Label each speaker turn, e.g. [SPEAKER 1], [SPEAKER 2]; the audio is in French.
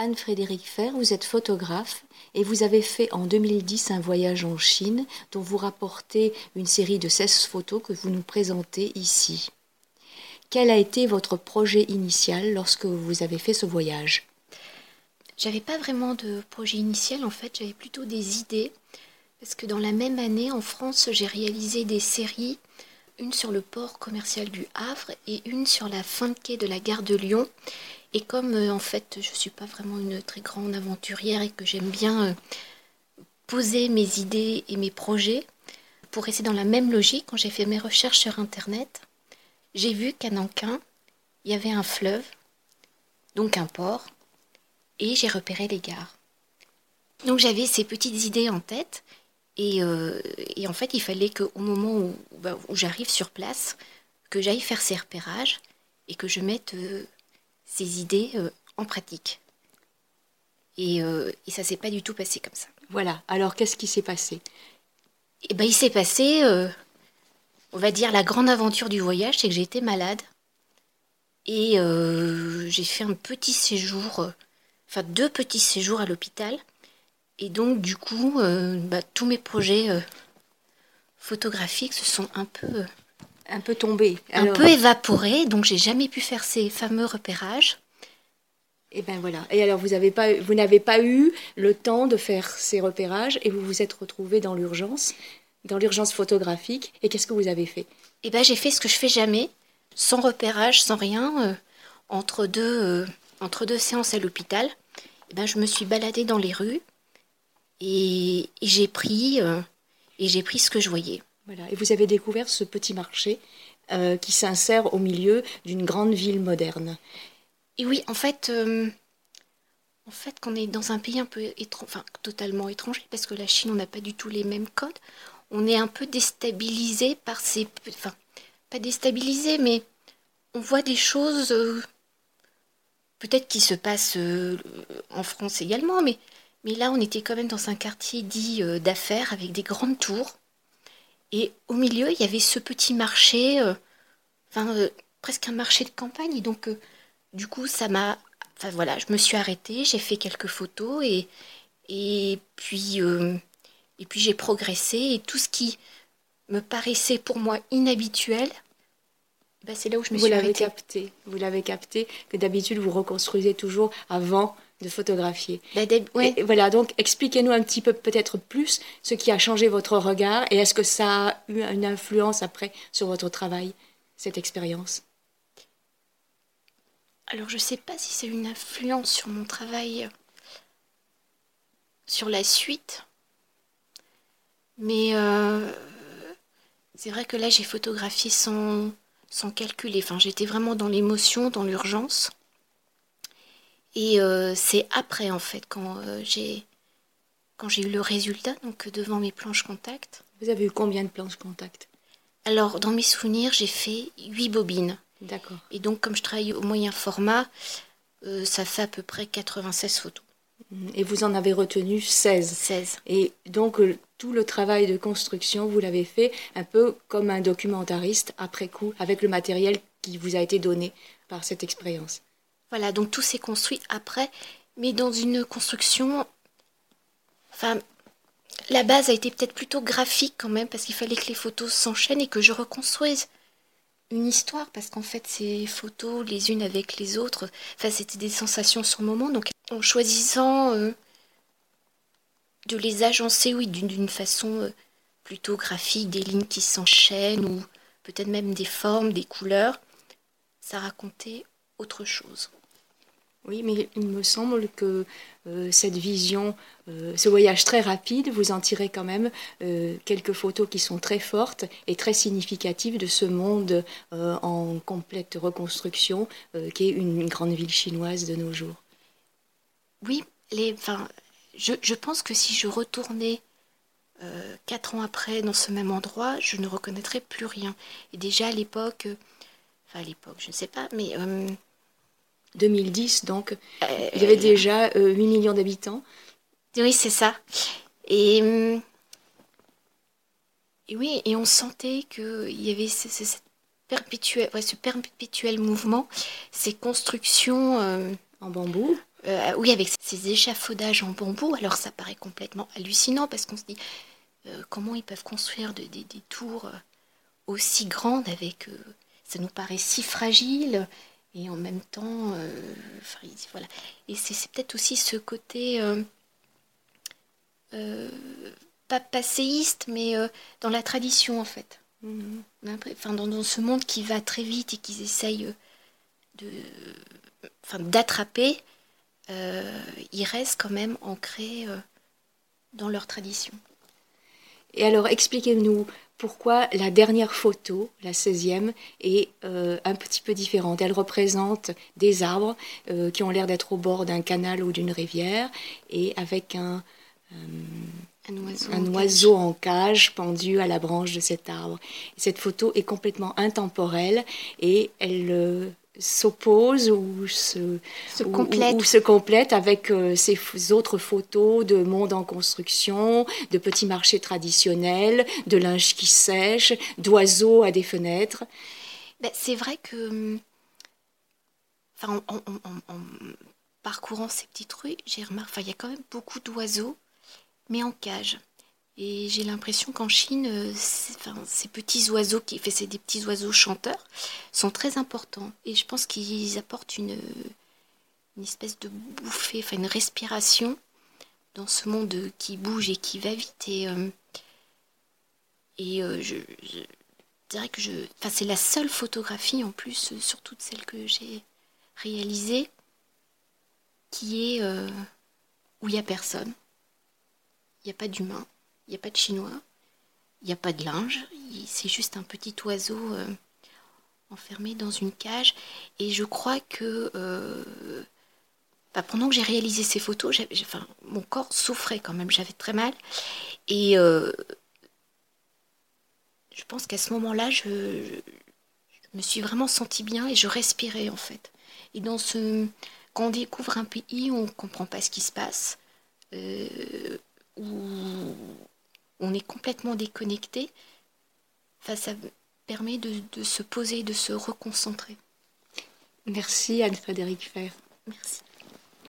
[SPEAKER 1] Anne-Frédérique Fer, vous êtes photographe et vous avez fait en 2010 un voyage en Chine dont vous rapportez une série de 16 photos que vous nous présentez ici. Quel a été votre projet initial lorsque vous avez fait ce voyage?
[SPEAKER 2] J'avais pas vraiment de projet initial en fait, j'avais plutôt des idées. Parce que dans la même année en France, j'ai réalisé des séries, une sur le port commercial du Havre et une sur la fin de quai de la gare de Lyon et comme euh, en fait je ne suis pas vraiment une très grande aventurière et que j'aime bien euh, poser mes idées et mes projets, pour rester dans la même logique, quand j'ai fait mes recherches sur Internet, j'ai vu qu'à Nankin, il y avait un fleuve, donc un port, et j'ai repéré les gares. Donc j'avais ces petites idées en tête, et, euh, en fait il fallait qu'au moment bah, où j'arrive sur place, que j'aille faire ces repérages et que je mette ces idées euh, en pratique. Et, euh, et ça s'est pas du tout passé comme ça.
[SPEAKER 1] Voilà. Alors qu'est-ce qui s'est passé?
[SPEAKER 2] Eh ben, il s'est passé, euh, on va dire, la grande aventure du voyage, c'est que j'ai été malade et j'ai fait un petit séjour, enfin deux petits séjours à l'hôpital. Et donc, du coup, bah, tous mes projets photographiques se sont un peu
[SPEAKER 1] un peu tombé.
[SPEAKER 2] Un peu évaporé, donc j'ai jamais pu faire ces fameux repérages.
[SPEAKER 1] Et ben voilà. Et alors vous avez pas, vous n'avez pas eu le temps de faire ces repérages et vous vous êtes retrouvé dans l'urgence, dans l'urgence photographique. Et qu'est-ce que vous avez fait?
[SPEAKER 2] Eh ben j'ai fait ce que je fais jamais, sans repérage, sans rien, euh, entre deux euh, entre deux séances à l'hôpital. Eh ben je me suis baladée dans les rues et, j'ai pris euh, et j'ai pris ce que je voyais.
[SPEAKER 1] Et vous avez découvert ce petit marché euh, qui s'insère au milieu d'une grande ville moderne.
[SPEAKER 2] Et oui, en fait, euh, en fait, est dans un pays un peu étrange, enfin totalement étranger, parce que la Chine, on n'a pas du tout les mêmes codes. On est un peu déstabilisé par ces, enfin, pas déstabilisé, mais on voit des choses, euh, peut-être qui se passent en France également, mais mais là, on était quand même dans un quartier dit d'affaires avec des grandes tours et au milieu, il y avait ce petit marché, euh, enfin euh, presque un marché de campagne. Et donc, euh, du coup, ça m'a. Enfin voilà, je me suis arrêtée, j'ai fait quelques photos et, et puis, et puis j'ai progressé. Et tout ce qui me paraissait pour moi inhabituel, bah, c'est là où je me
[SPEAKER 1] vous
[SPEAKER 2] suis
[SPEAKER 1] arrêtée. capté, vous l'avez capté, que d'habitude vous reconstruisez toujours avant de photographier.
[SPEAKER 2] Bah,
[SPEAKER 1] voilà, donc expliquez-nous un petit peu peut-être plus ce qui a changé votre regard et est-ce que ça a eu une influence après sur votre travail, cette expérience?
[SPEAKER 2] Alors je ne sais pas si c'est une influence sur mon travail, sur la suite, mais euh, c'est vrai que là j'ai photographié sans, sans calculer, enfin j'étais vraiment dans l'émotion, dans l'urgence. Et euh, c'est après, en fait, quand euh, j'ai quand j'ai eu le résultat, donc devant mes planches contact.
[SPEAKER 1] Vous avez eu combien de planches contact?
[SPEAKER 2] Alors, dans mes souvenirs, j'ai fait 8 bobines.
[SPEAKER 1] D'accord.
[SPEAKER 2] Et donc, comme je travaille au moyen format, euh, ça fait à peu près 96 photos.
[SPEAKER 1] Mmh. Et vous en avez retenu 16
[SPEAKER 2] 16.
[SPEAKER 1] Et donc, tout le travail de construction, vous l'avez fait un peu comme un documentariste après coup, avec le matériel qui vous a été donné par cette expérience.
[SPEAKER 2] Voilà, donc tout s'est construit après, mais dans une construction. Enfin, la base a été peut-être plutôt graphique quand même, parce qu'il fallait que les photos s'enchaînent et que je reconstruise une histoire, parce qu'en fait, ces photos, les unes avec les autres, enfin, c'était des sensations sur le moment. Donc, en choisissant euh, de les agencer, oui, d'une façon euh, plutôt graphique, des lignes qui s'enchaînent, ou peut-être même des formes, des couleurs, ça racontait autre chose.
[SPEAKER 1] Oui, mais il me semble que euh, cette vision, euh, ce voyage très rapide, vous en tirez quand même euh, quelques photos qui sont très fortes et très significatives de ce monde en complète reconstruction qui est une, grande ville chinoise de nos jours.
[SPEAKER 2] Oui, les, enfin, je, je pense que si je retournais quatre ans après dans ce même endroit, je ne reconnaîtrais plus rien. Et déjà à l'époque, enfin à l'époque, je ne sais pas, mais
[SPEAKER 1] 2010, donc euh, il y avait déjà 8 euh, millions d'habitants.
[SPEAKER 2] Oui, c'est ça. Et, et, oui, et on sentait qu'il y avait ce, perpétuel, ce perpétuel mouvement, ces constructions
[SPEAKER 1] euh, en bambou.
[SPEAKER 2] Euh, oui, avec ces échafaudages en bambou, alors ça paraît complètement hallucinant parce qu'on se dit comment ils peuvent construire des tours aussi grandes avec. ça nous paraît si fragile et en même temps. voilà. Et c'est peut-être aussi ce côté. pas passéiste, mais dans la tradition en fait. Mm-hmm. Enfin, dans, dans, ce monde qui va très vite et qu'ils essayent de, enfin, d'attraper, euh, ils restent quand même ancrés euh, dans leur tradition.
[SPEAKER 1] Et alors, expliquez-nous pourquoi la dernière photo, la 16e, est euh, un petit peu différente. Elle représente des arbres qui ont l'air d'être au bord d'un canal ou d'une rivière et avec un,
[SPEAKER 2] un oiseau,
[SPEAKER 1] un en, oiseau cage. en, cage. pendu à la branche de cet arbre. Cette photo est complètement intemporelle et elle s'oppose ou se,
[SPEAKER 2] se, complète.
[SPEAKER 1] Ou, se complète avec euh, ces autres photos de monde en construction, de petits marchés traditionnels, de linge qui sèche, d'oiseaux à des fenêtres.
[SPEAKER 2] Ben, c'est vrai que enfin, en, en, parcourant ces petites rues, j'ai remarqué, il y a quand même beaucoup d'oiseaux, mais en cage. Et j'ai l'impression qu'en Chine, euh, ces petits oiseaux, qui fait c'est des petits oiseaux chanteurs, sont très importants. Et je pense qu'ils apportent une, espèce de bouffée, enfin une respiration dans ce monde qui bouge et qui va vite. Et, euh, euh, je, dirais que je, enfin, c'est la seule photographie en plus sur toutes celles que j'ai réalisées qui est où il n'y a personne, il n'y a pas d'humain il n'y a pas de chinois, il n'y a pas de linge, c'est juste un petit oiseau euh, enfermé dans une cage. Et je crois que euh, bah, pendant que j'ai réalisé ces photos, mon corps souffrait quand même, j'avais très mal. Et euh, je pense qu'à ce moment-là, je, me suis vraiment sentie bien et je respirais en fait. Et dans ce, quand on découvre un pays on ne comprend pas ce qui se passe, on est complètement déconnecté, ça permet de, se poser, de se reconcentrer.
[SPEAKER 1] Merci Anne-Frédéric Fer.
[SPEAKER 2] Merci.